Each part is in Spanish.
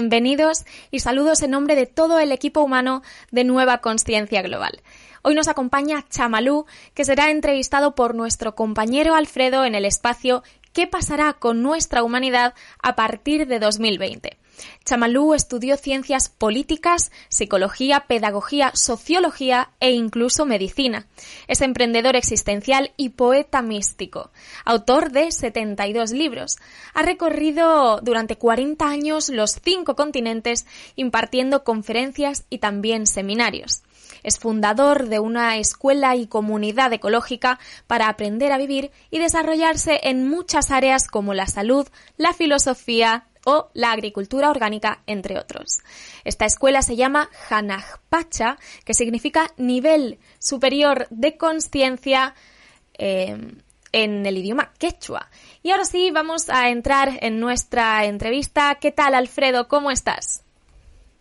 bienvenidos y saludos en nombre de todo el equipo humano de Nueva Conciencia Global. Hoy nos acompaña Chamalú, que será entrevistado por nuestro compañero Alfredo en el espacio ¿Qué pasará con nuestra humanidad a partir de 2020? Chamalú estudió ciencias políticas, psicología, pedagogía, sociología e incluso medicina. Es emprendedor existencial y poeta místico, autor de 72 libros. Ha recorrido durante 40 años los cinco continentes impartiendo conferencias y también seminarios. Es fundador de una escuela y comunidad ecológica para aprender a vivir y desarrollarse en muchas áreas como la salud, la filosofía, o la agricultura orgánica, entre otros. Esta escuela se llama Hanajpacha, que significa nivel superior de conciencia eh, en el idioma quechua. Y ahora sí, vamos a entrar en nuestra entrevista. ¿Qué tal, Alfredo? ¿Cómo estás?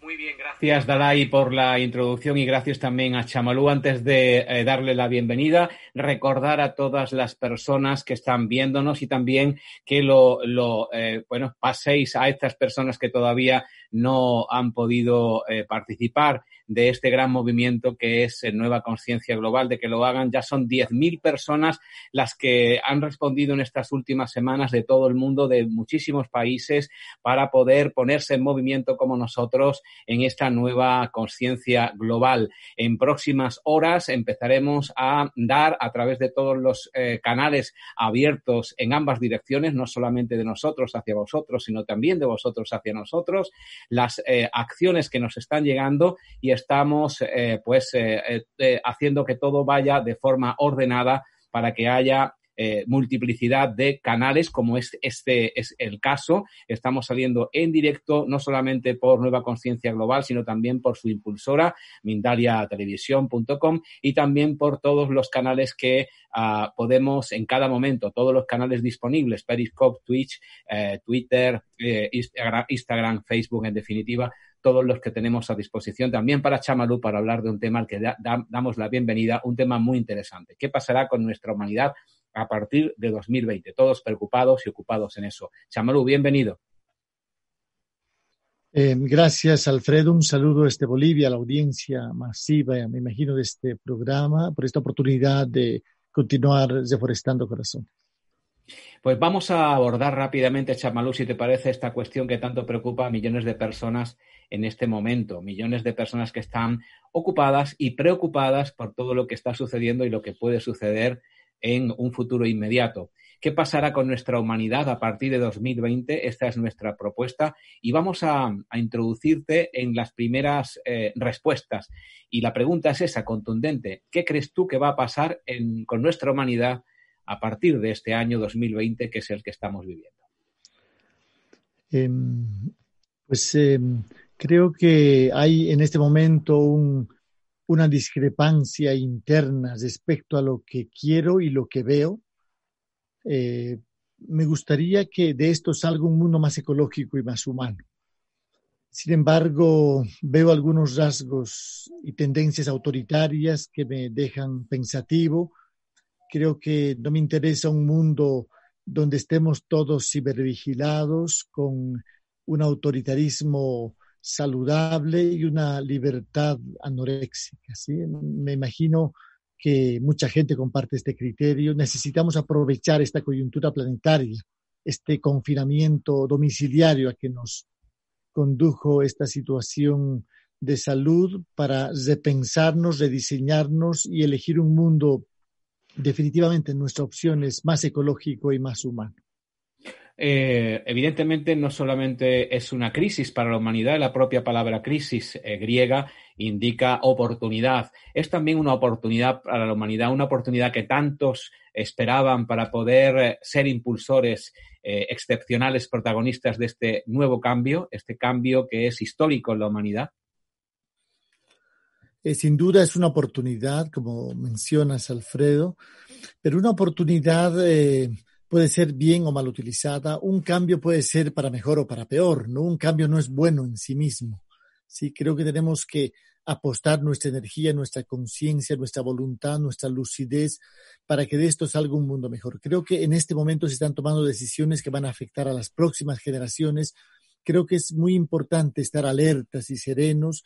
Muy bien, gracias Dalai por la introducción y gracias también a Chamalú. Antes de eh, darle la bienvenida, recordar a todas las personas que están viéndonos y también que lo, lo eh, bueno, paséis a estas personas que todavía no han podido eh, participar de este gran movimiento que es Nueva Conciencia Global, de que lo hagan. Ya son 10.000 personas las que han respondido en estas últimas semanas de todo el mundo, de muchísimos países, para poder ponerse en movimiento como nosotros en esta nueva conciencia global. En próximas horas empezaremos a dar a través de todos los eh, canales abiertos en ambas direcciones, no solamente de nosotros hacia vosotros, sino también de vosotros hacia nosotros, las eh, acciones que nos están llegando y estamos eh, pues eh, eh, haciendo que todo vaya de forma ordenada para que haya multiplicidad de canales, como es, este es el caso. Estamos saliendo en directo, no solamente por Nueva Conciencia Global, sino también por su impulsora, mindaliatelevisión.com, y también por todos los canales que uh, podemos en cada momento, todos los canales disponibles, Periscope, Twitch, Twitter, Instagram, Instagram, Facebook, en definitiva, todos los que tenemos a disposición también para Chamalú para hablar de un tema al que damos la bienvenida, un tema muy interesante. ¿Qué pasará con nuestra humanidad a partir de 2020? Todos preocupados y ocupados en eso. Chamalú, bienvenido. Eh, gracias, Alfredo. Un saludo desde Bolivia a la audiencia masiva, me imagino, de este programa, por esta oportunidad de continuar reforestando corazones. Pues vamos a abordar rápidamente, Chamalú, si te parece, esta cuestión que tanto preocupa a millones de personas en este momento. Millones de personas que están ocupadas y preocupadas por todo lo que está sucediendo y lo que puede suceder en un futuro inmediato. ¿Qué pasará con nuestra humanidad a partir de 2020? Esta es nuestra propuesta y vamos a, introducirte en las primeras eh, respuestas. Y la pregunta es esa, contundente. ¿Qué crees tú que va a pasar con nuestra humanidad a partir de este año 2020, que es el que estamos viviendo? Em, pues em, creo que hay en este momento una discrepancia interna respecto a lo que quiero y lo que veo. Eh, me gustaría que de esto salga un mundo más ecológico y más humano. Sin embargo, veo algunos rasgos y tendencias autoritarias que me dejan pensativo. Creo que no me interesa un mundo donde estemos todos cibervigilados con un autoritarismo saludable y una libertad anoréxica. ¿sí? Me imagino que mucha gente comparte este criterio. Necesitamos aprovechar esta coyuntura planetaria, este confinamiento domiciliario a que nos condujo esta situación de salud para repensarnos, rediseñarnos y elegir un mundo definitivamente nuestra opción es más ecológico y más humano. Eh, evidentemente no solamente es una crisis para la humanidad, la propia palabra crisis eh, griega indica oportunidad. Es también una oportunidad para la humanidad, una oportunidad que tantos esperaban para poder eh, ser impulsores excepcionales protagonistas de este nuevo cambio, este cambio que es histórico en la humanidad. sin duda es una oportunidad, como mencionas, Alfredo, pero una oportunidad puede ser bien o mal utilizada. Un cambio puede ser para mejor o para peor, ¿no? Un cambio no es bueno en sí mismo. Sí, creo que tenemos que apostar nuestra energía, nuestra conciencia, nuestra voluntad, nuestra lucidez para que de esto salga un mundo mejor. Creo que en este momento se están tomando decisiones que van a afectar a las próximas generaciones. Creo que es muy importante estar alertas y serenos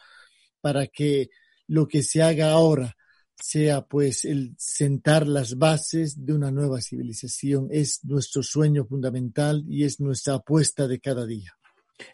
para que lo que se haga ahora sea pues el sentar las bases de una nueva civilización. Es nuestro sueño fundamental y es nuestra apuesta de cada día.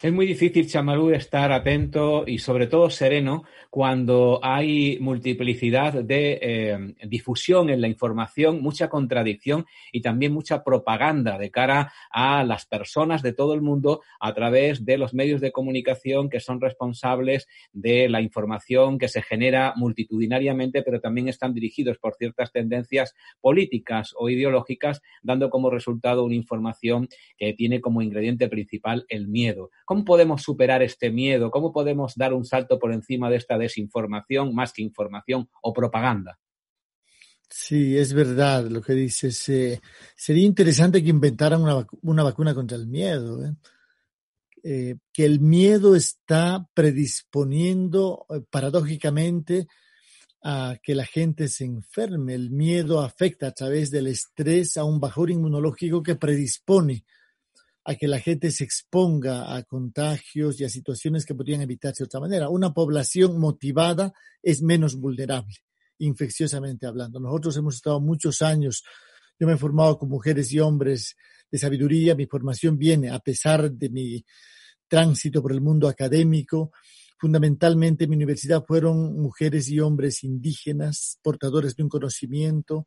Es muy difícil, Chamalú, estar atento y sobre todo sereno cuando hay multiplicidad de eh, difusión en la información, mucha contradicción y también mucha propaganda de cara a las personas de todo el mundo a través de los medios de comunicación que son responsables de la información que se genera multitudinariamente, pero también están dirigidos por ciertas tendencias políticas o ideológicas, dando como resultado una información que tiene como ingrediente principal el miedo. ¿Cómo podemos superar este miedo? ¿Cómo podemos dar un salto por encima de esta desinformación más que información o propaganda? Sí, es verdad lo que dices. Eh, sería interesante que inventaran una, vacuna contra el miedo. ¿eh? Eh, que el miedo está predisponiendo paradójicamente a que la gente se enferme. El miedo afecta a través del estrés a un bajón inmunológico que predispone a que la gente se exponga a contagios y a situaciones que podrían evitarse de otra manera. Una población motivada es menos vulnerable, infecciosamente hablando. Nosotros hemos estado muchos años, yo me he formado con mujeres y hombres de sabiduría, mi formación viene a pesar de mi tránsito por el mundo académico. Fundamentalmente mi universidad fueron mujeres y hombres indígenas, portadores de un conocimiento,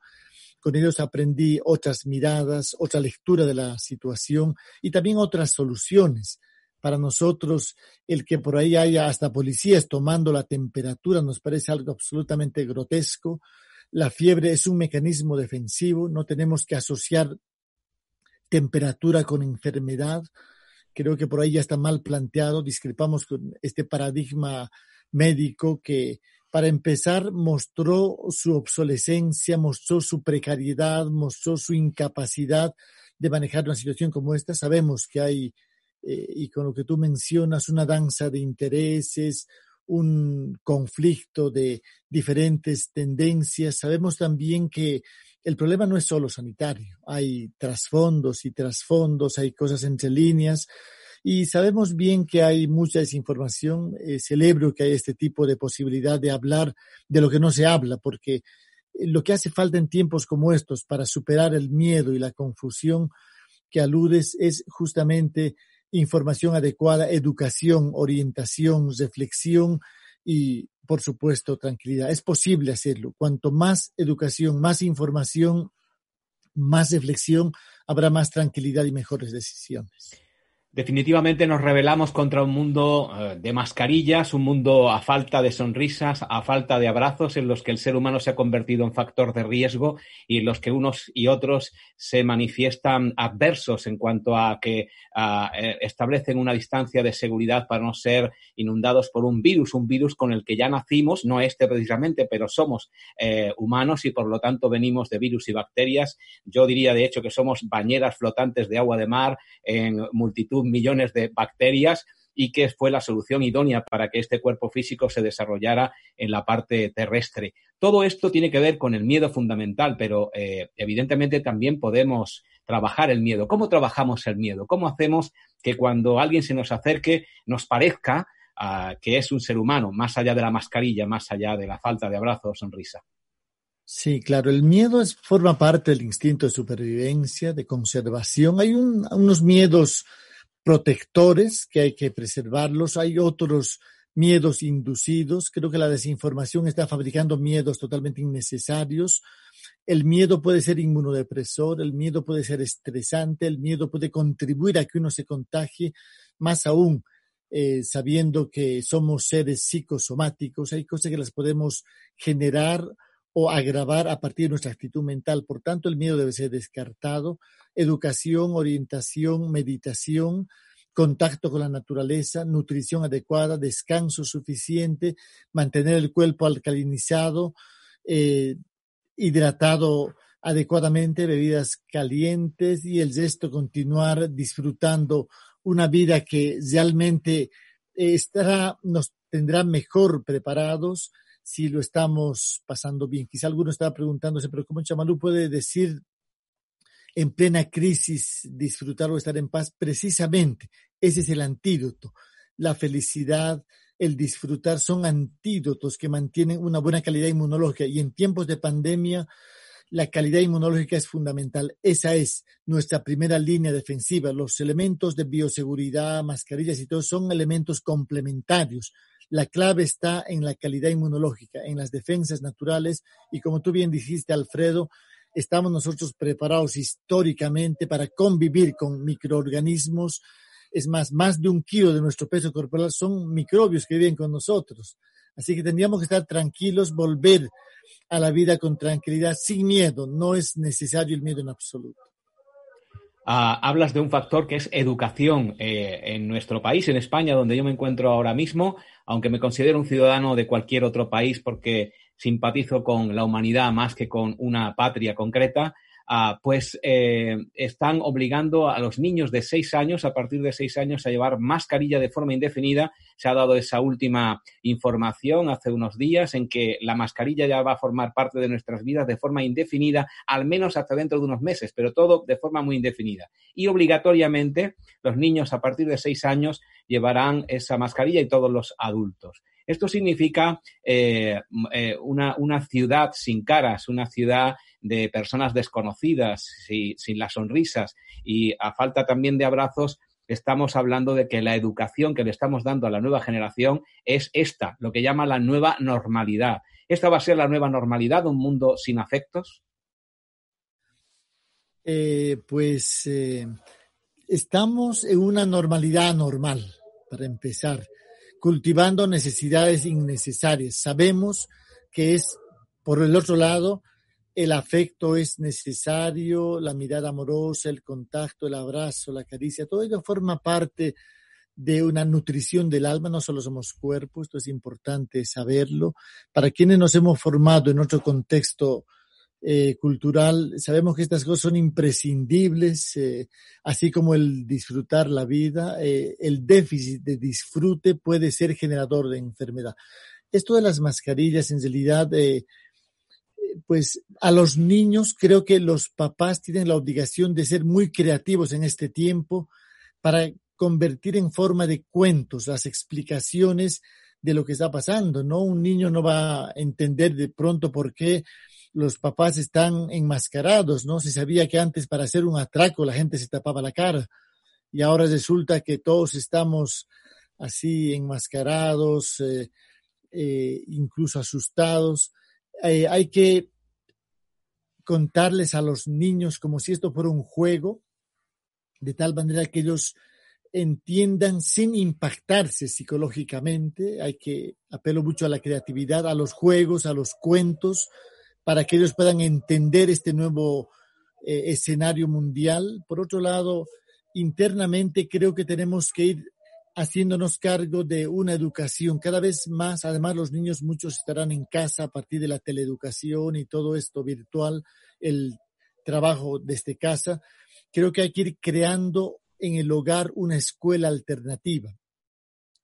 con ellos aprendí otras miradas, otra lectura de la situación y también otras soluciones. Para nosotros, el que por ahí haya hasta policías tomando la temperatura nos parece algo absolutamente grotesco. La fiebre es un mecanismo defensivo, no tenemos que asociar temperatura con enfermedad. Creo que por ahí ya está mal planteado, discrepamos con este paradigma médico que para empezar, mostró su obsolescencia, mostró su precariedad, mostró su incapacidad de manejar una situación como esta. Sabemos que hay, eh, y con lo que tú mencionas, una danza de intereses, un conflicto de diferentes tendencias. Sabemos también que el problema no es solo sanitario, hay trasfondos y trasfondos, hay cosas entre líneas. Y sabemos bien que hay mucha desinformación. Eh, celebro que hay este tipo de posibilidad de hablar de lo que no se habla, porque eh, lo que hace falta en tiempos como estos para superar el miedo y la confusión que aludes es justamente información adecuada, educación, orientación, reflexión y, por supuesto, tranquilidad. Es posible hacerlo. Cuanto más educación, más información, más reflexión, habrá más tranquilidad y mejores decisiones. Definitivamente nos rebelamos contra un mundo eh, de mascarillas, un mundo a falta de sonrisas, a falta de abrazos, en los que el ser humano se ha convertido en factor de riesgo y en los que unos y otros se manifiestan adversos en cuanto a que eh, establecen una distancia de seguridad para no ser inundados por un virus, un virus con el que ya nacimos, no este precisamente, pero somos eh, humanos y por lo tanto venimos de virus y bacterias. Yo diría de hecho que somos bañeras flotantes de agua de mar en multitud millones de bacterias y que fue la solución idónea para que este cuerpo físico se desarrollara en la parte terrestre. Todo esto tiene que ver con el miedo fundamental, pero eh, evidentemente también podemos trabajar el miedo. ¿Cómo trabajamos el miedo? ¿Cómo hacemos que cuando alguien se nos acerque nos parezca ah, que es un ser humano, más allá de la mascarilla, más allá de la falta de abrazo o sonrisa? Sí, claro, el miedo es, forma parte del instinto de supervivencia, de conservación. Hay unos miedos protectores que hay que preservarlos, hay otros miedos inducidos. Creo que la desinformación está fabricando miedos totalmente innecesarios. El miedo puede ser inmunodepresor, el miedo puede ser estresante, el miedo puede contribuir a que uno se contagie, más aún eh, sabiendo que somos seres psicosomáticos. Hay cosas que las podemos generar o agravar a partir de nuestra actitud mental. Por tanto, el miedo debe ser descartado. Educación, orientación, meditación, contacto con la naturaleza, nutrición adecuada, descanso suficiente, mantener el cuerpo alcalinizado, eh, hidratado adecuadamente, bebidas calientes y el gesto continuar disfrutando una vida que realmente estará, nos tendrá mejor preparados si lo estamos pasando bien. Quizá alguno estaba preguntándose, pero ¿cómo Chamalú puede decir en plena crisis disfrutar o estar en paz? Precisamente, ese es el antídoto. La felicidad, el disfrutar son antídotos que mantienen una buena calidad inmunológica y en tiempos de pandemia la calidad inmunológica es fundamental. Esa es nuestra primera línea defensiva. Los elementos de bioseguridad, mascarillas y todo son elementos complementarios. La clave está en la calidad inmunológica, en las defensas naturales y como tú bien dijiste, Alfredo, estamos nosotros preparados históricamente para convivir con microorganismos. Es más, más de un kilo de nuestro peso corporal son microbios que viven con nosotros. Así que tendríamos que estar tranquilos, volver a la vida con tranquilidad, sin miedo. No es necesario el miedo en absoluto. Ah, hablas de un factor que es educación eh, en nuestro país, en España, donde yo me encuentro ahora mismo, aunque me considero un ciudadano de cualquier otro país porque simpatizo con la humanidad más que con una patria concreta, Pues eh, están obligando a los niños de seis años, a partir de seis años, a llevar mascarilla de forma indefinida. Se ha dado esa última información hace unos días en que la mascarilla ya va a formar parte de nuestras vidas de forma indefinida, al menos hasta dentro de unos meses, pero todo de forma muy indefinida. Y obligatoriamente los niños a partir de seis años llevarán esa mascarilla y todos los adultos. Esto significa eh, eh, una, una, ciudad sin caras, una ciudad de personas desconocidas, sin las sonrisas y a falta también de abrazos, estamos hablando de que la educación que le estamos dando a la nueva generación es esta, lo que llama la nueva normalidad. ¿Esta va a ser la nueva normalidad, un mundo sin afectos? Eh, pues estamos en una normalidad normal, para empezar cultivando necesidades innecesarias. Sabemos que es, por el otro lado, el afecto es necesario, la mirada amorosa, el contacto, el abrazo, la caricia, todo ello forma parte de una nutrición del alma, no solo somos cuerpos, esto es importante saberlo. Para quienes nos hemos formado en otro contexto eh, cultural, sabemos que estas cosas son imprescindibles, eh, así como el disfrutar la vida, eh, el déficit de disfrute puede ser generador de enfermedad. Esto de las mascarillas, en realidad, pues a los niños creo que los papás tienen la obligación de ser muy creativos en este tiempo para convertir en forma de cuentos las explicaciones de lo que está pasando, ¿no? Un niño no va a entender de pronto por qué los papás están enmascarados, ¿no? Se sabía que antes para hacer un atraco la gente se tapaba la cara y ahora resulta que todos estamos así enmascarados, eh, eh, incluso asustados. Eh, hay que contarles a los niños como si esto fuera un juego, de tal manera que ellos entiendan sin impactarse psicológicamente. Hay que apelo mucho a la creatividad, a los juegos, a los cuentos, para que ellos puedan entender este nuevo eh, escenario mundial. Por otro lado, internamente creo que tenemos que ir haciéndonos cargo de una educación cada vez más. Además, los niños muchos estarán en casa a partir de la teleeducación y todo esto virtual, el trabajo desde casa. Creo que hay que ir creando en el hogar una escuela alternativa.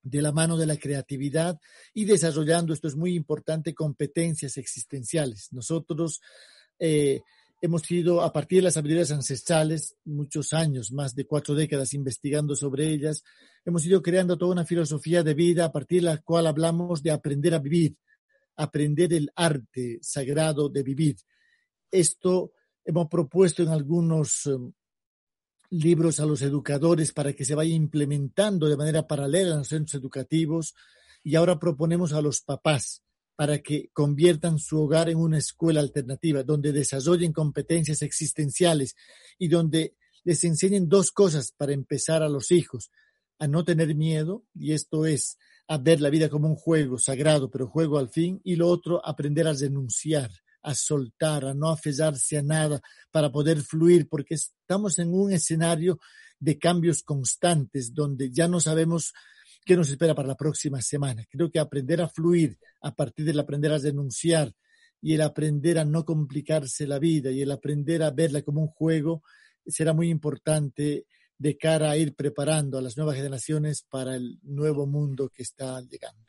de la mano de la creatividad y desarrollando, esto es muy importante, competencias existenciales. Nosotros eh, hemos sido, a partir de las habilidades ancestrales, muchos años, más de cuatro décadas investigando sobre ellas, hemos ido creando toda una filosofía de vida a partir de la cual hablamos de aprender a vivir, aprender el arte sagrado de vivir. Esto hemos propuesto en algunos em, libros a los educadores para que se vaya implementando de manera paralela en los centros educativos y ahora proponemos a los papás para que conviertan su hogar en una escuela alternativa, donde desarrollen competencias existenciales y donde les enseñen dos cosas para empezar a los hijos, a no tener miedo, y esto es a ver la vida como un juego sagrado, pero juego al fin, y lo otro, aprender a denunciar, a soltar, a no aferrarse a nada para poder fluir, porque estamos en un escenario de cambios constantes donde ya no sabemos qué nos espera para la próxima semana. Creo que aprender a fluir a partir del aprender a denunciar y el aprender a no complicarse la vida y el aprender a verla como un juego será muy importante de cara a ir preparando a las nuevas generaciones para el nuevo mundo que está llegando.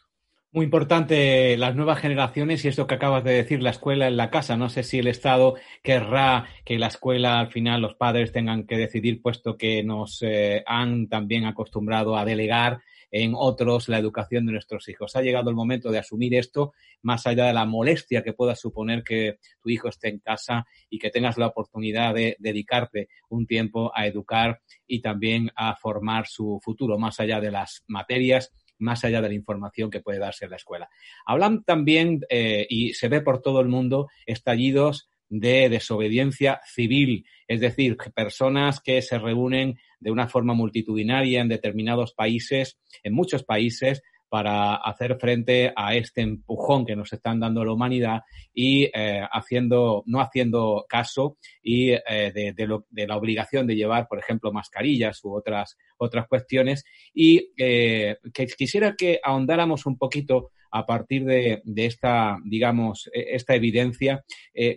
Muy importante las nuevas generaciones y esto que acabas de decir, la escuela en la casa. No sé si el Estado querrá que la escuela al final los padres tengan que decidir, puesto que nos eh, han también acostumbrado a delegar en otros la educación de nuestros hijos. Ha llegado el momento de asumir esto, más allá de la molestia que pueda suponer que tu hijo esté en casa y que tengas la oportunidad de dedicarte un tiempo a educar y también a formar su futuro, más allá de las materias más allá de la información que puede darse en la escuela. Hablan también, eh, y se ve por todo el mundo, estallidos de desobediencia civil, es decir, personas que se reúnen de una forma multitudinaria en determinados países, en muchos países, para hacer frente a este empujón que nos están dando la humanidad y eh, haciendo, no haciendo caso y eh, de, la obligación de llevar, por ejemplo, mascarillas u otras, otras cuestiones. Y eh, que quisiera que ahondáramos un poquito a partir de, esta, digamos, e, esta evidencia,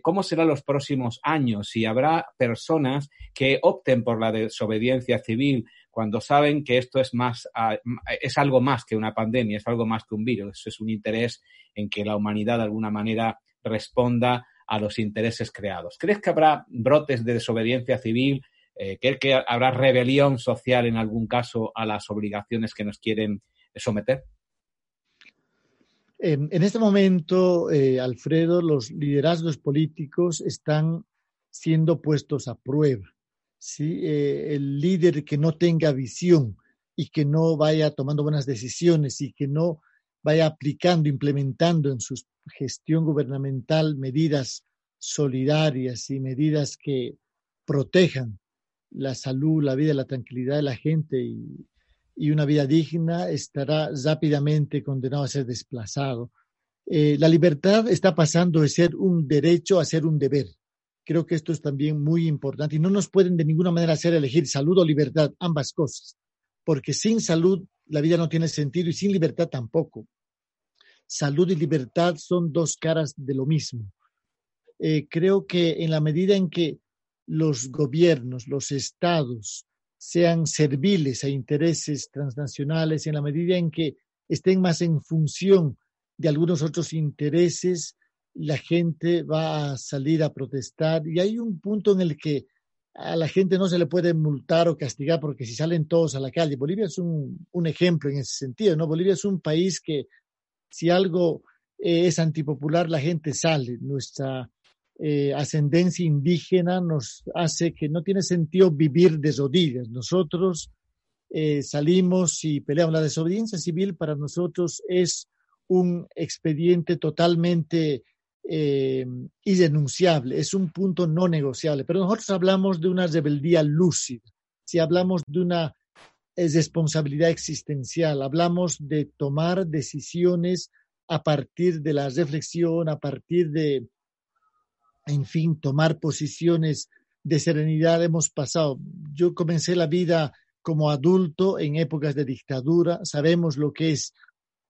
cómo serán los próximos años, si habrá personas que opten por la desobediencia civil cuando saben que esto es más, es algo más que una pandemia, es algo más que un virus, es un interés en que la humanidad de alguna manera responda a los intereses creados. ¿Crees que habrá brotes de desobediencia civil? Eh, ¿Crees que habrá rebelión social en algún caso a las obligaciones que nos quieren someter? En, este momento, eh, Alfredo, los liderazgos políticos están siendo puestos a prueba. ¿Sí? Eh, el líder que no tenga visión y que no vaya tomando buenas decisiones y que no vaya aplicando, implementando en su gestión gubernamental medidas solidarias y medidas que protejan la salud, la vida, la tranquilidad de la gente y, una vida digna, estará rápidamente condenado a ser desplazado. Eh, la libertad está pasando de ser un derecho a ser un deber. Creo que esto es también muy importante y no nos pueden de ninguna manera hacer elegir salud o libertad, ambas cosas, porque sin salud la vida no tiene sentido y sin libertad tampoco. Salud y libertad son dos caras de lo mismo. Eh, creo que en la medida en que los gobiernos, los estados sean serviles a intereses transnacionales, en la medida en que estén más en función de algunos otros intereses, la gente va a salir a protestar y hay un punto en el que a la gente no se le puede multar o castigar porque si salen todos a la calle. Bolivia es un, ejemplo en ese sentido, ¿no? Bolivia es un país que si algo eh, es antipopular, la gente sale. Nuestra eh, ascendencia indígena nos hace que no tiene sentido vivir de rodillas. Nosotros eh, salimos y peleamos. La desobediencia civil para nosotros es un expediente totalmente eh, irrenunciable, es un punto no negociable. Pero nosotros hablamos de una rebeldía lúcida, si hablamos de una eh, responsabilidad existencial, hablamos de tomar decisiones a partir de la reflexión, a partir de, en fin, tomar posiciones de serenidad. Hemos pasado, yo comencé la vida como adulto en épocas de dictadura, sabemos lo que es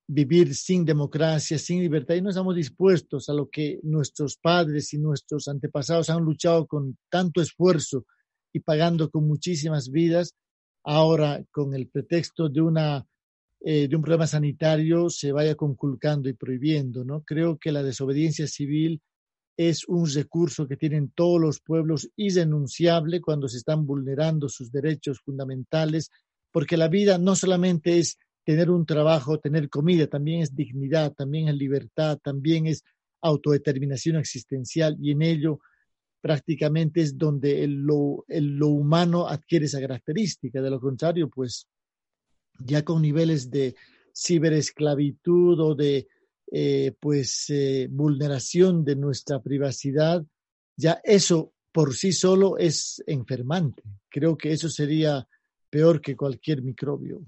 vivir sin democracia, sin libertad, y no estamos dispuestos a lo que nuestros padres y nuestros antepasados han luchado con tanto esfuerzo y pagando con muchísimas vidas, ahora con el pretexto de una eh, de un problema sanitario se vaya conculcando y prohibiendo, ¿no? Creo que la desobediencia civil es un recurso que tienen todos los pueblos irrenunciable cuando se están vulnerando sus derechos fundamentales, porque la vida no solamente es tener un trabajo, tener comida, también es dignidad, también es libertad, también es autodeterminación existencial y en ello prácticamente es donde lo, lo humano adquiere esa característica. De lo contrario, pues ya con niveles de ciberesclavitud o de eh, pues eh, vulneración de nuestra privacidad, ya eso por sí solo es enfermante. Creo que eso sería peor que cualquier microbio.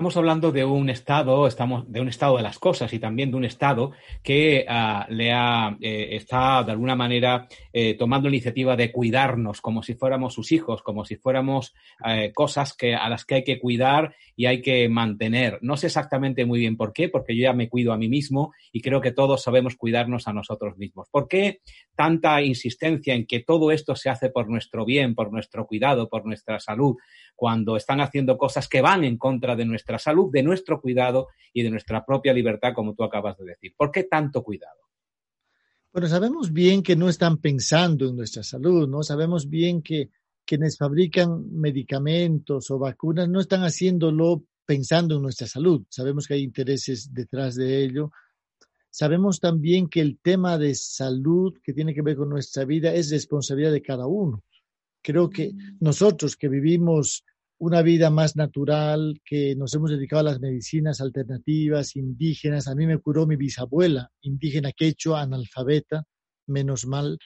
Estamos hablando de un estado, estamos de un estado de las cosas y también de un estado que uh, le ha, eh, está de alguna manera eh, tomando la iniciativa de cuidarnos como si fuéramos sus hijos, como si fuéramos eh, cosas que, a las que hay que cuidar y hay que mantener. No sé exactamente muy bien por qué, porque yo ya me cuido a mí mismo y creo que todos sabemos cuidarnos a nosotros mismos. ¿Por qué tanta insistencia en que todo esto se hace por nuestro bien, por nuestro cuidado, por nuestra salud, cuando están haciendo cosas que van en contra de nuestra salud, de nuestro cuidado y de nuestra propia libertad, como tú acabas de decir. ¿Por qué tanto cuidado? Bueno, sabemos bien que no están pensando en nuestra salud, ¿no? Sabemos bien que quienes fabrican medicamentos o vacunas no están haciéndolo pensando en nuestra salud. Sabemos que hay intereses detrás de ello. Sabemos también que el tema de salud que tiene que ver con nuestra vida es responsabilidad de cada uno. Creo que nosotros que vivimos una vida más natural, que nos hemos dedicado a las medicinas alternativas, indígenas. A mí me curó mi bisabuela, indígena quechua, analfabeta, menos mal,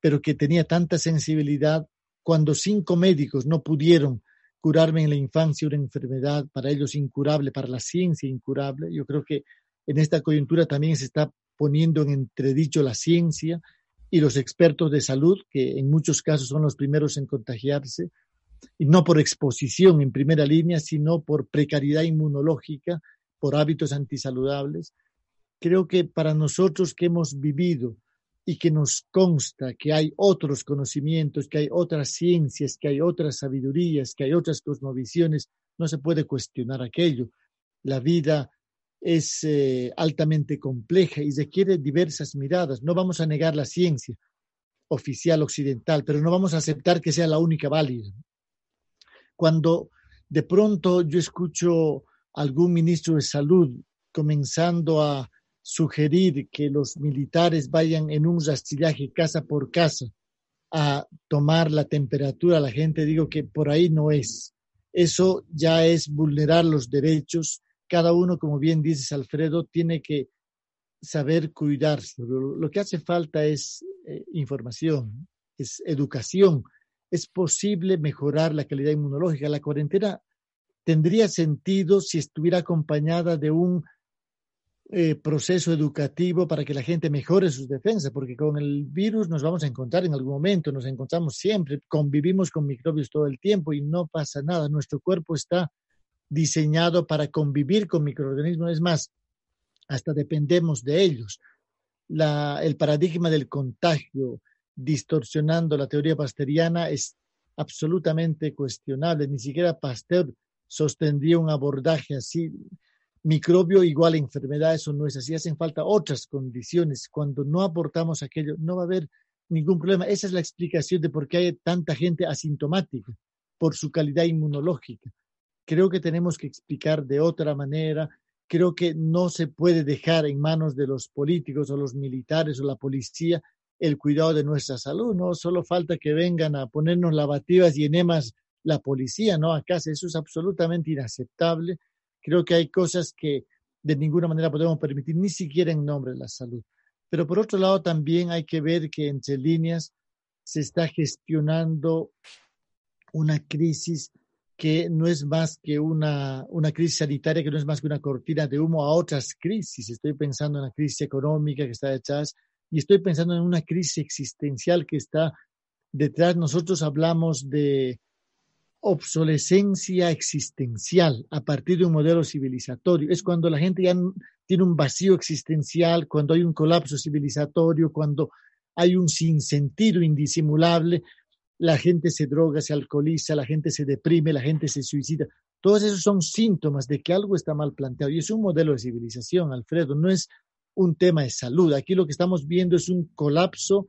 pero que tenía tanta sensibilidad cuando cinco médicos no pudieron curarme en la infancia una enfermedad para ellos incurable, para la ciencia incurable. Yo creo que en esta coyuntura también se está poniendo en entredicho la ciencia y los expertos de salud, que en muchos casos son los primeros en contagiarse, y no por exposición en primera línea, sino por precariedad inmunológica, por hábitos antisaludables. Creo que para nosotros que hemos vivido y que nos consta que hay otros conocimientos, que hay otras ciencias, que hay otras sabidurías, que hay otras cosmovisiones, no se puede cuestionar aquello. La vida es eh, altamente compleja y requiere diversas miradas. No vamos a negar la ciencia oficial occidental, pero no vamos a aceptar que sea la única válida cuando de pronto yo escucho algún ministro de salud comenzando a sugerir que los militares vayan en un rastrillaje casa por casa a tomar la temperatura a la gente, digo que por ahí no es. Eso ya es vulnerar los derechos. Cada uno, como bien dices, Alfredo, tiene que saber cuidarse. Lo, que hace falta es eh, información, es educación es posible mejorar la calidad inmunológica. La cuarentena tendría sentido si estuviera acompañada de un eh, proceso educativo para que la gente mejore sus defensas, porque con el virus nos vamos a encontrar en algún momento, nos encontramos siempre, convivimos con microbios todo el tiempo y no pasa nada. Nuestro cuerpo está diseñado para convivir con microorganismos, es más, hasta dependemos de ellos. El paradigma del contagio, distorsionando la teoría pasteriana es absolutamente cuestionable. Ni siquiera Pasteur sostendría un abordaje así. Microbio igual a enfermedad, eso no es así. Hacen falta otras condiciones. Cuando no aportamos aquello, no va a haber ningún problema. Esa es la explicación de por qué hay tanta gente asintomática, por su calidad inmunológica. Creo que tenemos que explicar de otra manera. Creo que no se puede dejar en manos de los políticos o los militares o la policía el cuidado de nuestra salud, no solo falta que vengan a ponernos lavativas y enemas la policía, ¿no? Acá eso es absolutamente inaceptable. Creo que hay cosas que de ninguna manera podemos permitir, ni siquiera en nombre de la salud. Pero por otro lado, también hay que ver que entre líneas se está gestionando una crisis que no es más que una, una crisis sanitaria, que no es más que una cortina de humo a otras crisis. Estoy pensando en la crisis económica que está detrás, y estoy pensando en una crisis existencial que está detrás. Nosotros hablamos de obsolescencia existencial a partir de un modelo civilizatorio. Es cuando la gente ya tiene un vacío existencial, cuando hay un colapso civilizatorio, cuando hay un sinsentido indisimulable, la gente se droga, se alcoholiza, la gente se deprime, la gente se suicida. Todos esos son síntomas de que algo está mal planteado y es un modelo de civilización, Alfredo, no es un tema de salud. Aquí lo que estamos viendo es un colapso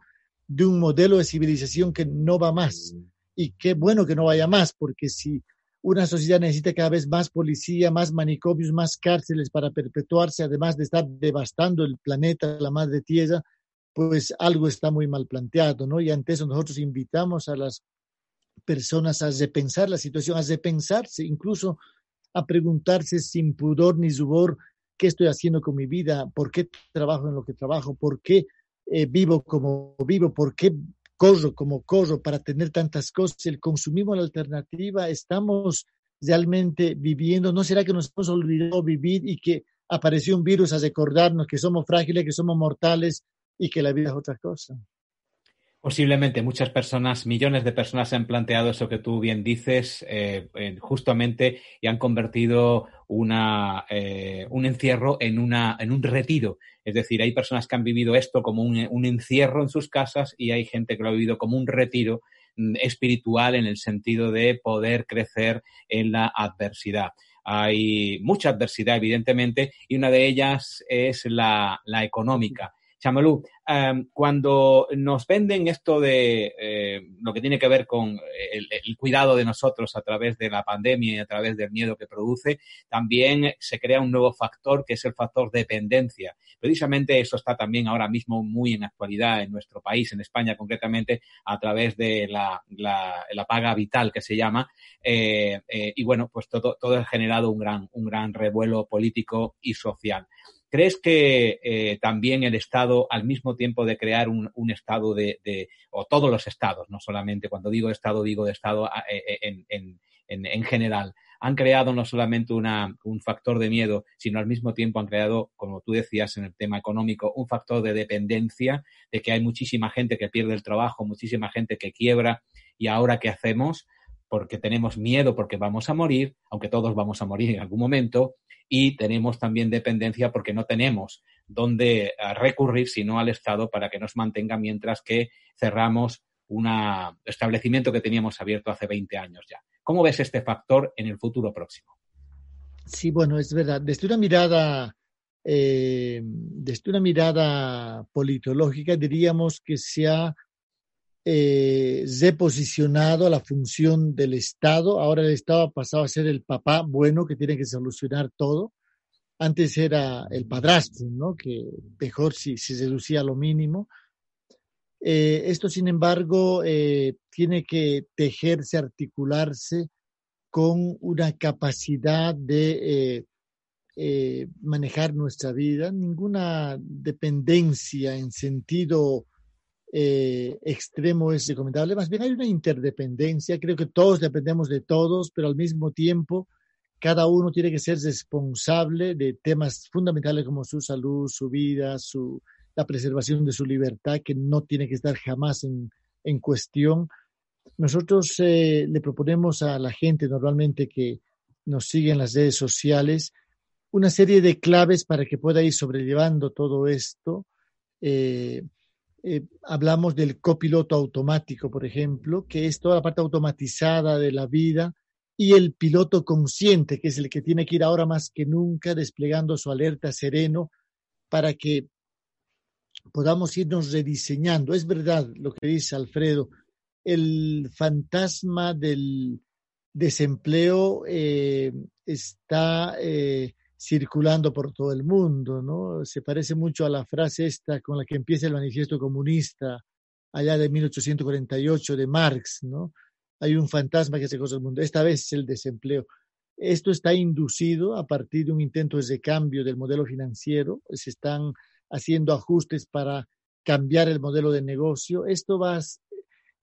de un modelo de civilización que no va más. Y qué bueno que no vaya más, porque si una sociedad necesita cada vez más policía, más manicomios, más cárceles para perpetuarse, además de estar devastando el planeta, la madre tierra, pues algo está muy mal planteado, ¿no? Y ante eso nosotros invitamos a las personas a repensar la situación, a repensarse, incluso a preguntarse sin pudor ni rubor qué estoy haciendo con mi vida, por qué trabajo en lo que trabajo, por qué eh, vivo como vivo, por qué corro como corro para tener tantas cosas. El consumismo, la alternativa, estamos realmente viviendo. ¿No será que nos hemos olvidado vivir y que apareció un virus a recordarnos que somos frágiles, que somos mortales y que la vida es otra cosa? Posiblemente muchas personas, millones de personas han planteado eso que tú bien dices eh, justamente y han convertido una, eh, un encierro en, una, en un retiro. Es decir, hay personas que han vivido esto como un, un encierro en sus casas y hay gente que lo ha vivido como un retiro mm, espiritual en el sentido de poder crecer en la adversidad. Hay mucha adversidad, evidentemente, y una de ellas es la, la económica. Chamalú, em, cuando nos venden esto de eh, lo que tiene que ver con el, cuidado de nosotros a través de la pandemia y a través del miedo que produce, también se crea un nuevo factor que es el factor dependencia. Precisamente eso está también ahora mismo muy en actualidad en nuestro país, en España concretamente, a través de la, paga vital que se llama. Eh, eh, y bueno, pues todo, todo ha generado un gran, un gran revuelo político y social. ¿Crees que eh, también el Estado, al mismo tiempo de crear un, Estado de, o todos los Estados, no solamente cuando digo Estado, digo de Estado eh, eh, en, general, han creado no solamente un factor de miedo, sino al mismo tiempo han creado, como tú decías en el tema económico, un factor de dependencia, de que hay muchísima gente que pierde el trabajo, muchísima gente que quiebra y ahora qué hacemos porque tenemos miedo porque vamos a morir, aunque todos vamos a morir en algún momento, y tenemos también dependencia porque no tenemos dónde eh, recurrir sino al Estado para que nos mantenga mientras que cerramos un establecimiento que teníamos abierto hace 20 años ya. ¿Cómo ves este factor en el futuro próximo? Sí, bueno, es verdad. Desde una mirada, eh, desde una mirada politológica, diríamos que se ha eh, reposicionado a la función del Estado. Ahora el Estado ha pasado a ser el papá bueno que tiene que solucionar todo. Antes era el padrastro, ¿no? Que mejor si, se reducía a lo mínimo. Eh, esto, sin embargo, eh, tiene que tejerse, articularse con una capacidad de eh, manejar nuestra vida, ninguna dependencia en sentido eh, extremo es recomendable. Más bien hay una interdependencia. Creo que todos dependemos de todos, pero al mismo tiempo cada uno tiene que ser responsable de temas fundamentales como su salud, su vida, la preservación de su libertad, que no tiene que estar jamás en, en cuestión. Nosotros eh, le proponemos a la gente normalmente que nos sigue en las redes sociales una serie de claves para que pueda ir sobrellevando todo esto. Eh, eh, hablamos del copiloto automático, por ejemplo, que es toda la parte automatizada de la vida, y el piloto consciente, que es el que tiene que ir ahora más que nunca desplegando su alerta sereno para que podamos irnos rediseñando. Es verdad lo que dice Alfredo, el fantasma del desempleo eh, está eh, circulando por todo el mundo, ¿no? Se parece mucho a la frase esta con la que empieza el manifiesto comunista allá de 1848 de Marx, ¿no? Hay un fantasma que se cosa el mundo. Esta vez es el desempleo. Esto está inducido a partir de un intento de cambio del modelo financiero. Se están haciendo ajustes para cambiar el modelo de negocio. Esto va a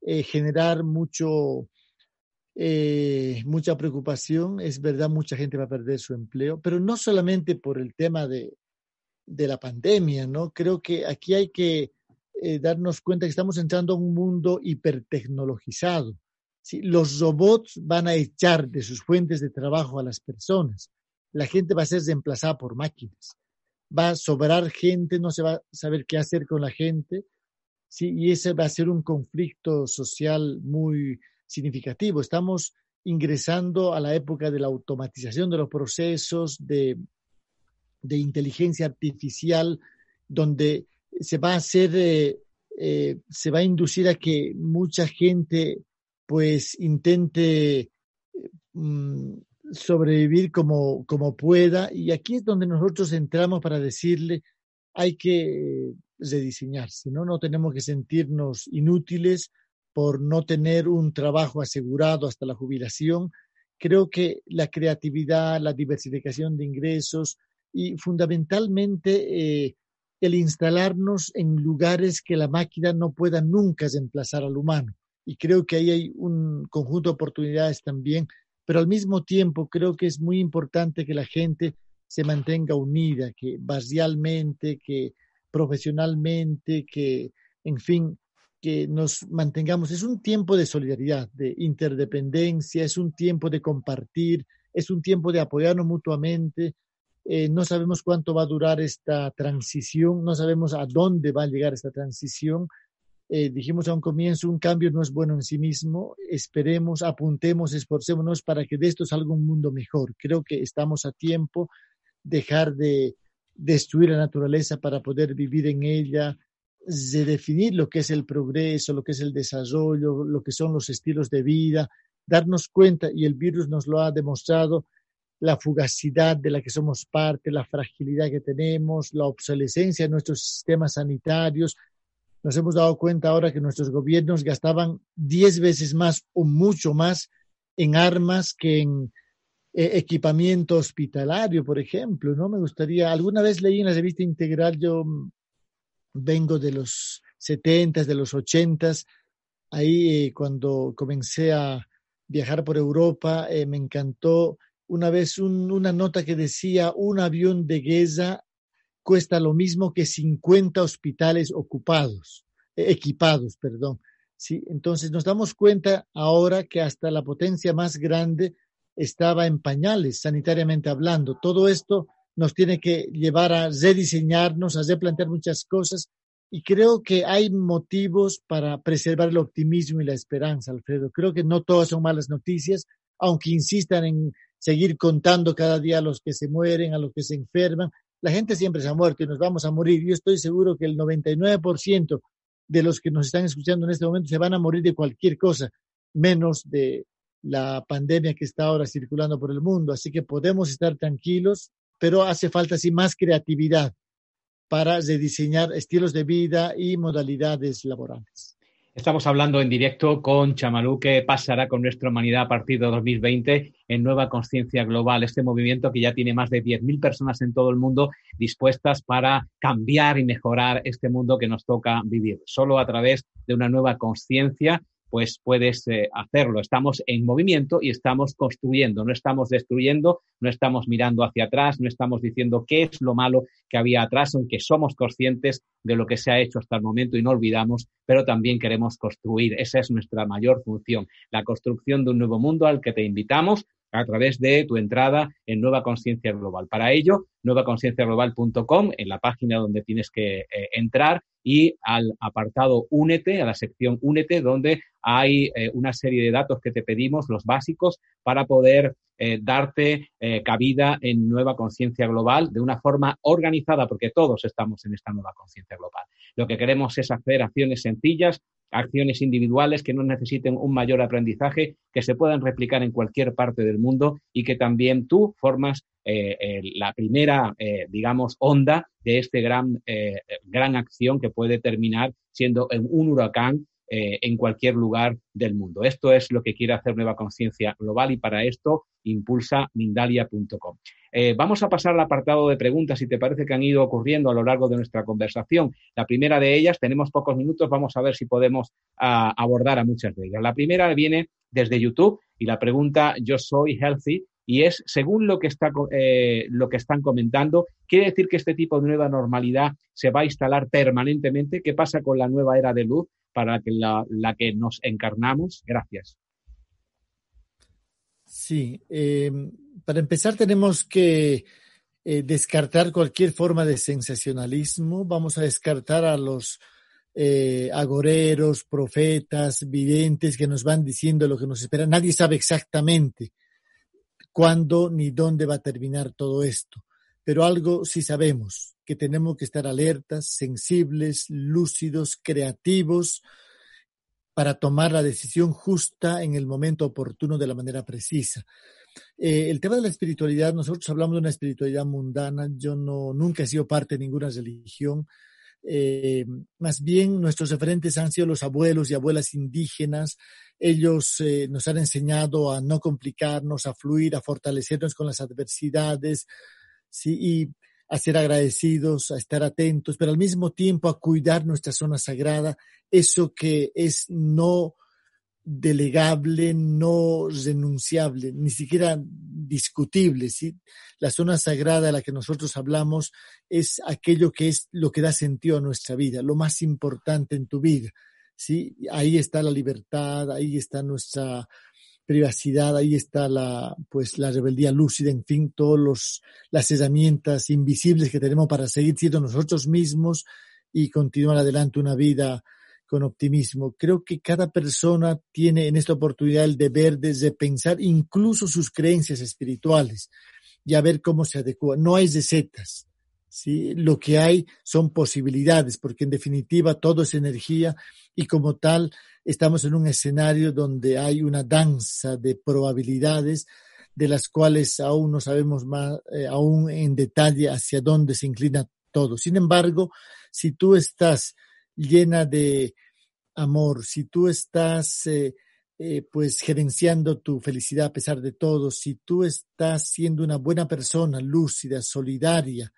eh, generar mucho eh, mucha preocupación. Es verdad, mucha gente va a perder su empleo, pero no solamente por el tema de, de la pandemia, ¿no? Creo que aquí hay que eh, darnos cuenta que estamos entrando a un mundo hipertecnologizado. ¿sí? Los robots van a echar de sus fuentes de trabajo a las personas. La gente va a ser reemplazada por máquinas. Va a sobrar gente, no se va a saber qué hacer con la gente. ¿sí? Y ese va a ser un conflicto social muy, significativo. Estamos ingresando a la época de la automatización de los procesos, de, de inteligencia artificial, donde se va a hacer, eh, eh, se va a inducir a que mucha gente pues intente mm, sobrevivir como, como pueda. Y aquí es donde nosotros entramos para decirle, hay que rediseñarse, ¿no? No tenemos que sentirnos inútiles por no tener un trabajo asegurado hasta la jubilación. Creo que la creatividad, la diversificación de ingresos y fundamentalmente eh, el instalarnos en lugares que la máquina no pueda nunca reemplazar al humano. Y creo que ahí hay un conjunto de oportunidades también, pero al mismo tiempo creo que es muy importante que la gente se mantenga unida, que barrialmente, que profesionalmente, que, en fin, que nos mantengamos. Es un tiempo de solidaridad, de interdependencia, es un tiempo de compartir, es un tiempo de apoyarnos mutuamente, eh, no sabemos cuánto va a durar esta transición, no sabemos a dónde va a llegar esta transición. Eh, dijimos a un comienzo, un cambio no es bueno en sí mismo. Esperemos, apuntemos, esforcémonos para que de esto salga un mundo mejor. Creo que estamos a tiempo dejar de destruir la naturaleza para poder vivir en ella, de definir lo que es el progreso, lo que es el desarrollo, lo que son los estilos de vida, darnos cuenta, y el virus nos lo ha demostrado, la fugacidad de la que somos parte, la fragilidad que tenemos, la obsolescencia de nuestros sistemas sanitarios. Nos hemos dado cuenta ahora que nuestros gobiernos gastaban diez veces más o mucho más en armas que en eh, equipamiento hospitalario, por ejemplo. ¿no? Me gustaría, alguna vez leí en la revista Integral, yo vengo de los setentas, de los ochentas, ahí eh, cuando comencé a viajar por Europa, eh, me encantó una vez una nota que decía un avión de guerra cuesta lo mismo que 50 hospitales ocupados, eh, equipados, perdón. ¿sí? Entonces nos damos cuenta ahora que hasta la potencia más grande estaba en pañales, sanitariamente hablando. Todo esto nos tiene que llevar a rediseñarnos, a replantear muchas cosas y creo que hay motivos para preservar el optimismo y la esperanza, Alfredo. Creo que no todas son malas noticias, aunque insistan en seguir contando cada día a los que se mueren, a los que se enferman. La gente siempre se ha muerto y nos vamos a morir. Yo estoy seguro que el 99% de los que nos están escuchando en este momento se van a morir de cualquier cosa, menos de la pandemia que está ahora circulando por el mundo. Así que podemos estar tranquilos, pero hace falta sí más creatividad para rediseñar estilos de vida y modalidades laborales. Estamos hablando en directo con Chamalú, que pasará con nuestra humanidad a partir de 2020 en Nueva Conciencia Global, este movimiento que ya tiene más de 10.000 personas en todo el mundo dispuestas para cambiar y mejorar este mundo que nos toca vivir. Solo a través de una nueva conciencia pues puedes eh, hacerlo. Estamos en movimiento y estamos construyendo, no estamos destruyendo, no estamos mirando hacia atrás, no estamos diciendo qué es lo malo que había atrás, aunque somos conscientes de lo que se ha hecho hasta el momento y no olvidamos, pero también queremos construir. Esa es nuestra mayor función, la construcción de un nuevo mundo al que te invitamos a través de tu entrada en Nueva Conciencia Global. Para ello, nuevaconcienciaglobal.com, en la página donde tienes que eh, entrar y al apartado Únete, a la sección Únete, donde hay eh, una serie de datos que te pedimos, los básicos, para poder eh, darte cabida en Nueva Conciencia Global de una forma organizada, porque todos estamos en esta Nueva Conciencia Global. Lo que queremos es hacer acciones sencillas acciones individuales que no necesiten un mayor aprendizaje, que se puedan replicar en cualquier parte del mundo y que también tú formas eh, la primera, eh, digamos, onda de este gran, eh, gran acción que puede terminar siendo un huracán en cualquier lugar del mundo. Esto es lo que quiere hacer Nueva Conciencia Global y para esto impulsa Mindalia.com. Eh, vamos a pasar al apartado de preguntas, si te parece que han ido ocurriendo a lo largo de nuestra conversación. La primera de ellas, tenemos pocos minutos, vamos a ver si podemos ah, abordar a muchas de ellas. La primera viene desde YouTube y la pregunta, yo soy healthy, y es, según lo que, está, eh, lo que están comentando, quiere decir que este tipo de nueva normalidad se va a instalar permanentemente. ¿Qué pasa con la nueva era de luz para la, la que nos encarnamos? Gracias. Sí, em, para empezar tenemos que eh, descartar cualquier forma de sensacionalismo. Vamos a descartar a los eh, agoreros, profetas, videntes que nos van diciendo lo que nos espera. Nadie sabe exactamente cuándo ni dónde va a terminar todo esto, pero algo sí sabemos, que tenemos que estar alertas, sensibles, lúcidos, creativos, para tomar la decisión justa en el momento oportuno de la manera precisa. Eh, el tema de la espiritualidad, nosotros hablamos de una espiritualidad mundana, yo no, nunca he sido parte de ninguna religión, eh, más bien nuestros referentes han sido los abuelos y abuelas indígenas, ellos eh, nos han enseñado a no complicarnos, a fluir, a fortalecernos con las adversidades, ¿sí? y a ser agradecidos, a estar atentos, pero al mismo tiempo a cuidar nuestra zona sagrada, eso que es no delegable, no renunciable, ni siquiera discutible. ¿sí? La zona sagrada de la que nosotros hablamos es aquello que es lo que da sentido a nuestra vida, lo más importante en tu vida. ¿sí? Ahí está la libertad, ahí está nuestra privacidad, ahí está la, pues, la rebeldía lúcida, en fin, todas las herramientas invisibles que tenemos para seguir siendo nosotros mismos y continuar adelante una vida con optimismo. Creo que cada persona tiene en esta oportunidad el deber de pensar incluso sus creencias espirituales y a ver cómo se adecua. No hay recetas. ¿sí? Lo que hay son posibilidades, porque en definitiva todo es energía y como tal estamos en un escenario donde hay una danza de probabilidades de las cuales aún no sabemos más, eh, aún en detalle hacia dónde se inclina todo. Sin embargo, si tú estás llena de amor, si tú estás eh, eh, pues gerenciando tu felicidad a pesar de todo, si tú estás siendo una buena persona, lúcida, solidaria,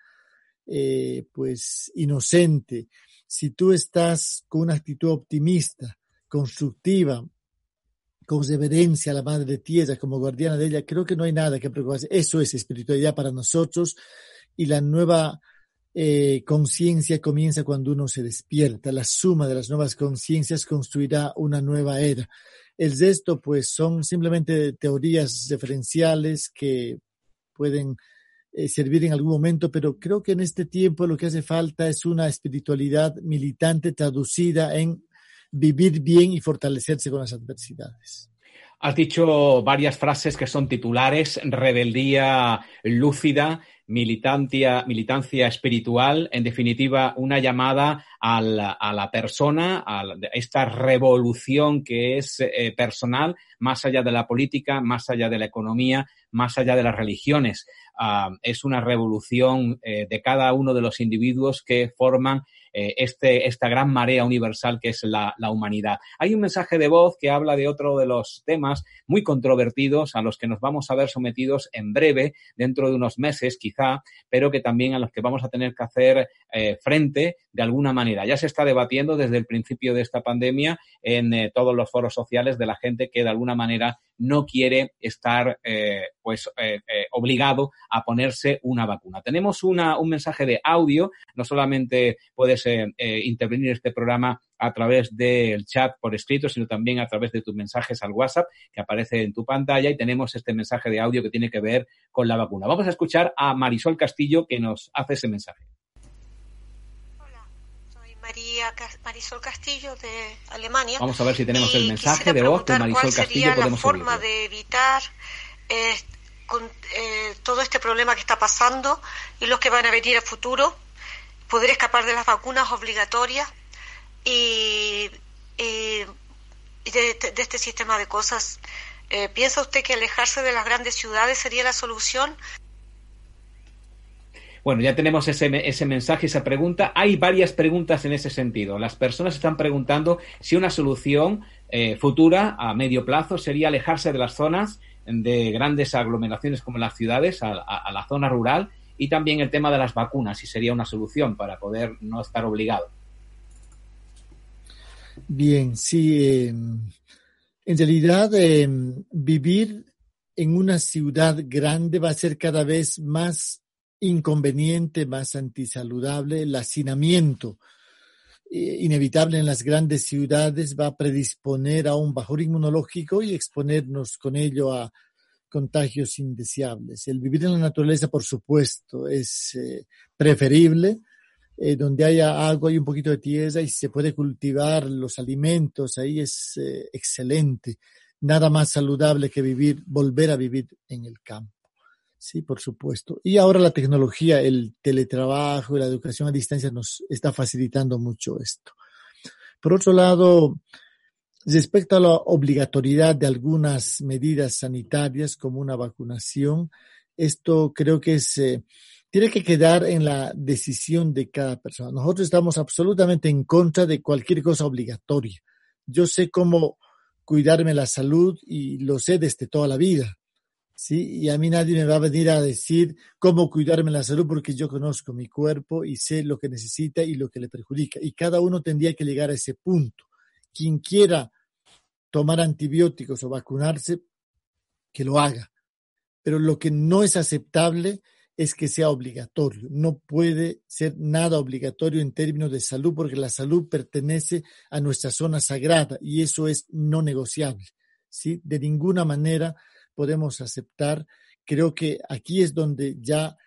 eh, pues inocente, si tú estás con una actitud optimista, constructiva, con reverencia a la Madre Tierra como guardiana de ella, creo que no hay nada que preocuparse. Eso es espiritualidad para nosotros y la nueva eh, conciencia comienza cuando uno se despierta. La suma de las nuevas conciencias construirá una nueva era. El resto, pues, son simplemente teorías referenciales que pueden eh, servir en algún momento, pero creo que en este tiempo lo que hace falta es una espiritualidad militante traducida en vivir bien y fortalecerse con las adversidades. Has dicho varias frases que son titulares, rebeldía lúcida, militancia, militancia espiritual, en definitiva, una llamada a la, persona, a esta revolución que es eh, personal, más allá de la política, más allá de la economía, más allá de las religiones. Ah, es una revolución eh, de cada uno de los individuos que forman eh, este, esta gran marea universal que es la, humanidad. Hay un mensaje de voz que habla de otro de los temas muy controvertidos a los que nos vamos a ver sometidos en breve, dentro de unos meses quizá, pero que también a los que vamos a tener que hacer eh, frente de alguna manera. Ya se está debatiendo desde el principio de esta pandemia en eh, todos los foros sociales de la gente que de alguna manera no quiere estar pues obligado a ponerse una vacuna. Tenemos una, un mensaje de audio, no solamente puedes eh, eh, intervenir en este programa a través del chat por escrito, sino también a través de tus mensajes al WhatsApp que aparece en tu pantalla y tenemos este mensaje de audio que tiene que ver con la vacuna. Vamos a escuchar a Marisol Castillo que nos hace ese mensaje. Hola, soy María Marisol Castillo de Alemania. Vamos a ver si tenemos el mensaje de voz de Marisol Castillo. Sería la forma de evitar eh, todo este problema que está pasando y los que van a venir a futuro poder escapar de las vacunas obligatorias y, de, este sistema de cosas. Eh, ¿Piensa usted que alejarse de las grandes ciudades sería la solución? Bueno, ya tenemos ese, ese mensaje, esa pregunta. Hay varias preguntas en ese sentido. Las personas están preguntando si una solución eh, futura a medio plazo sería alejarse de las zonas de grandes aglomeraciones como las ciudades, a la zona rural, y también el tema de las vacunas, si sería una solución para poder no estar obligado. Bien, sí. Em, en realidad, em, vivir en una ciudad grande va a ser cada vez más inconveniente, más antisaludable. El hacinamiento eh, inevitable en las grandes ciudades va a predisponer a un bajor inmunológico y exponernos con ello a contagios indeseables. El vivir en la naturaleza, por supuesto, es eh, preferible, eh, donde haya agua y un poquito de tierra y se puede cultivar los alimentos, ahí es eh, excelente. Nada más saludable que vivir, volver a vivir en el campo. Sí, por supuesto. Y ahora la tecnología, el teletrabajo y la educación a distancia nos está facilitando mucho esto. Por otro lado, respecto a la obligatoriedad de algunas medidas sanitarias como una vacunación, esto creo que es, eh, tiene que quedar en la decisión de cada persona. Nosotros estamos absolutamente en contra de cualquier cosa obligatoria. Yo sé cómo cuidarme la salud y lo sé desde toda la vida. ¿sí? Y a mí nadie me va a venir a decir cómo cuidarme la salud porque yo conozco mi cuerpo y sé lo que necesita y lo que le perjudica. Y cada uno tendría que llegar a ese punto. Quien quiera tomar antibióticos o vacunarse, que lo haga. Pero lo que no es aceptable es que sea obligatorio. No puede ser nada obligatorio en términos de salud porque la salud pertenece a nuestra zona sagrada y eso es no negociable. ¿sí? De ninguna manera podemos aceptar. Creo que aquí es donde ya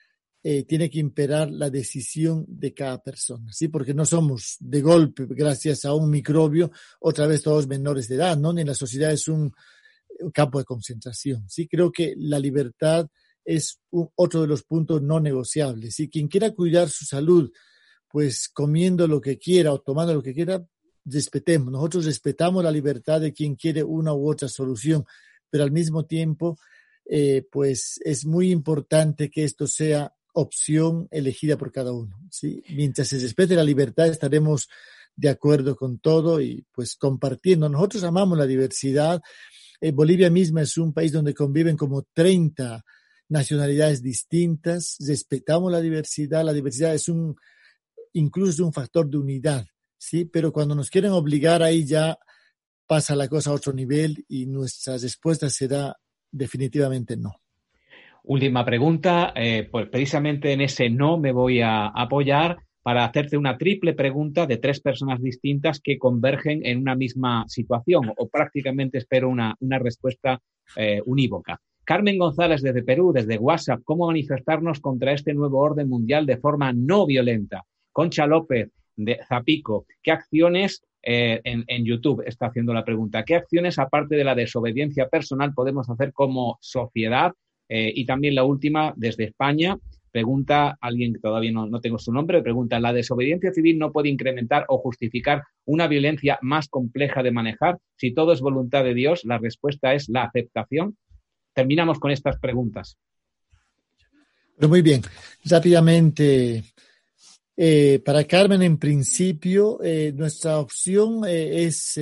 eh, tiene que imperar la decisión de cada persona, ¿sí? Porque no somos de golpe, gracias a un microbio, otra vez todos menores de edad, ¿no? Ni la sociedad es un, campo de concentración, ¿sí? Creo que la libertad es otro de los puntos no negociables. Y quien quiera cuidar su salud, pues comiendo lo que quiera o tomando lo que quiera, respetemos. Nosotros respetamos la libertad de quien quiere una u otra solución, pero al mismo tiempo, eh, pues es muy importante que esto sea opción elegida por cada uno. ¿sí? Mientras se respete la libertad, estaremos de acuerdo con todo y pues compartiendo. Nosotros amamos la diversidad. Eh, Bolivia misma es un país donde conviven como 30 nacionalidades distintas. Respetamos la diversidad. La diversidad es un, incluso un factor de unidad, ¿sí? Pero cuando nos quieren obligar ahí ya pasa la cosa a otro nivel y nuestra respuesta será definitivamente no. Última pregunta, eh, pues precisamente en ese no me voy a apoyar para hacerte una triple pregunta de tres personas distintas que convergen en una misma situación o prácticamente espero una, respuesta eh, unívoca. Carmen González desde Perú, desde WhatsApp, ¿cómo manifestarnos contra este nuevo orden mundial de forma no violenta? Concha López de Zapico, ¿qué acciones eh, en, YouTube está haciendo la pregunta. ¿Qué acciones, aparte de la desobediencia personal, podemos hacer como sociedad? Eh, y también la última, desde España, pregunta alguien que todavía no, no, tengo su nombre, pregunta, ¿la desobediencia civil no puede incrementar o justificar una violencia más compleja de manejar? Si todo es voluntad de Dios, la respuesta es la aceptación. Terminamos con estas preguntas. Muy bien, rápidamente eh, para Carmen, en principio, eh, nuestra opción es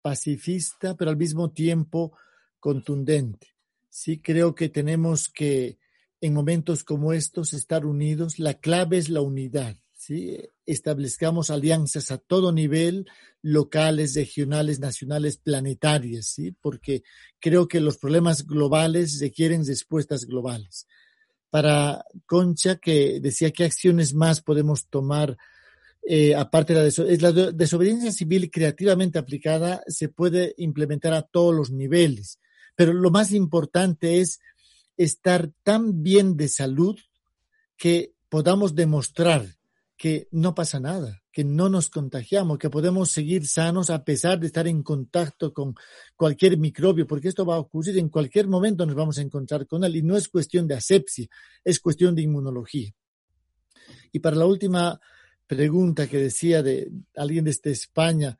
pacifista, pero al mismo tiempo contundente. Sí creo que tenemos que, en momentos como estos, estar unidos. La clave es la unidad. ¿sí? Establezcamos alianzas a todo nivel, locales, regionales, nacionales, planetarias, ¿sí? porque creo que los problemas globales requieren respuestas globales para Concha, que decía qué acciones más podemos tomar eh, aparte de la, la desobediencia civil creativamente aplicada se puede implementar a todos los niveles, pero lo más importante es estar tan bien de salud que podamos demostrar que no pasa nada, que no nos contagiamos, que podemos seguir sanos a pesar de estar en contacto con cualquier microbio, porque esto va a ocurrir en cualquier momento, nos vamos a encontrar con él y no es cuestión de asepsia, es cuestión de inmunología. Y para la última pregunta que decía de alguien desde España,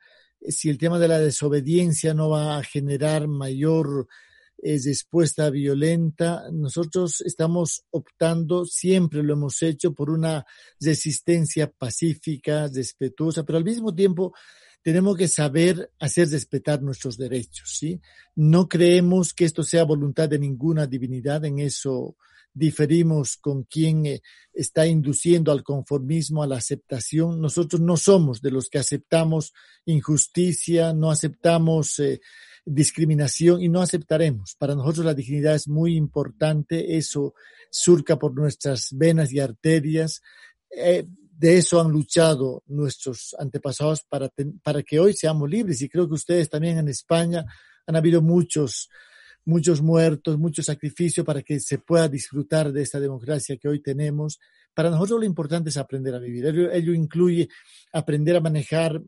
si el tema de la desobediencia no va a generar mayor es respuesta violenta. Nosotros estamos optando, siempre lo hemos hecho, por una resistencia pacífica, respetuosa, pero al mismo tiempo tenemos que saber hacer respetar nuestros derechos, ¿sí? No creemos que esto sea voluntad de ninguna divinidad, en eso diferimos con quien eh, está induciendo al conformismo, a la aceptación. Nosotros no somos de los que aceptamos injusticia, no aceptamos eh, discriminación y no aceptaremos. Para nosotros la dignidad es muy importante, eso surca por nuestras venas y arterias. Eh, de eso han luchado nuestros antepasados para, para que hoy seamos libres y creo que ustedes también en España han habido muchos muchos muertos, mucho sacrificio para que se pueda disfrutar de esta democracia que hoy tenemos. Para nosotros lo importante es aprender a vivir. ello incluye aprender a manejar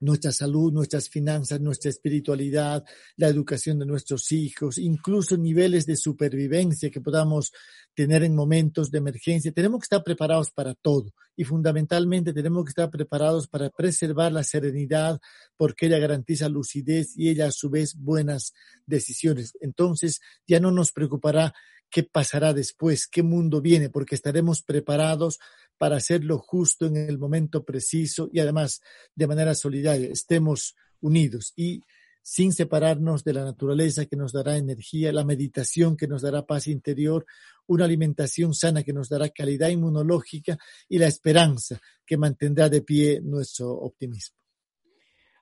nuestra salud, nuestras finanzas, nuestra espiritualidad, la educación de nuestros hijos, incluso niveles de supervivencia que podamos tener en momentos de emergencia. Tenemos que estar preparados para todo y fundamentalmente tenemos que estar preparados para preservar la serenidad porque ella garantiza lucidez y ella a su vez buenas decisiones. Entonces ya no nos preocupará qué pasará después, qué mundo viene, porque estaremos preparados para hacerlo justo en el momento preciso y además de manera solidaria. Estemos unidos y sin separarnos de la naturaleza que nos dará energía, la meditación que nos dará paz interior, una alimentación sana que nos dará calidad inmunológica y la esperanza que mantendrá de pie nuestro optimismo.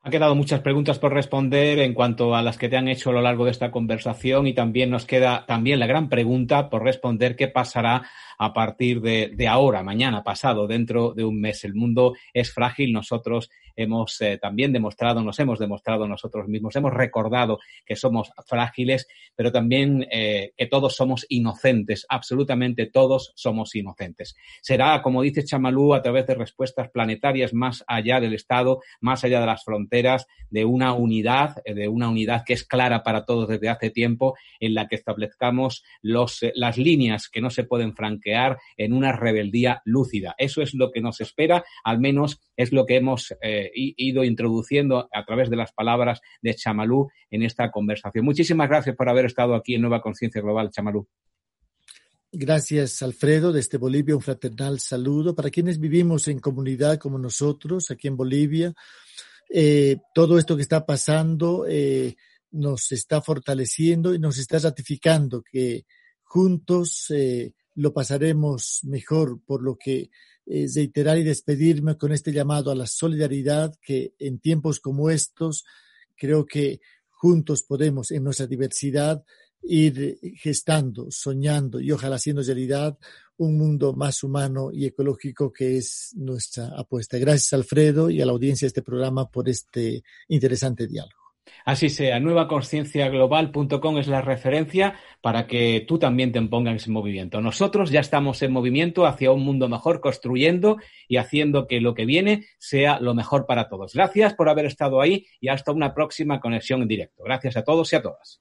Han quedado muchas preguntas por responder en cuanto a las que te han hecho a lo largo de esta conversación y también nos queda también la gran pregunta por responder qué pasará a partir de, de ahora, mañana, pasado, dentro de un mes. El mundo es frágil, nosotros hemos eh, también demostrado, nos hemos demostrado nosotros mismos, hemos recordado que somos frágiles, pero también eh, que todos somos inocentes, absolutamente todos somos inocentes. Será, como dice Chamalú, a través de respuestas planetarias más allá del Estado, más allá de las fronteras, de una unidad, eh, de una unidad que es clara para todos desde hace tiempo, en la que establezcamos los, las líneas que no se pueden franquear en una rebeldía lúcida. Eso es lo que nos espera, al menos es lo que hemos ido introduciendo a través de las palabras de Chamalú en esta conversación. Muchísimas gracias por haber estado aquí en Nueva Conciencia Global, Chamalú. Gracias, Alfredo, desde Bolivia, un fraternal saludo. Para quienes vivimos en comunidad como nosotros, aquí en Bolivia, eh, todo esto que está pasando eh, nos está fortaleciendo y nos está ratificando que juntos lo pasaremos mejor, por lo que eh, reiterar y despedirme con este llamado a la solidaridad que en tiempos como estos creo que juntos podemos en nuestra diversidad ir gestando, soñando y ojalá haciendo realidad un mundo más humano y ecológico que es nuestra apuesta. Gracias Alfredo y a la audiencia de este programa por este interesante diálogo. Así sea, nuevaconscienciaglobal.com es la referencia para que tú también te pongas en movimiento. Nosotros ya estamos en movimiento hacia un mundo mejor, construyendo y haciendo que lo que viene sea lo mejor para todos. Gracias por haber estado ahí y hasta una próxima conexión en directo. Gracias a todos y a todas.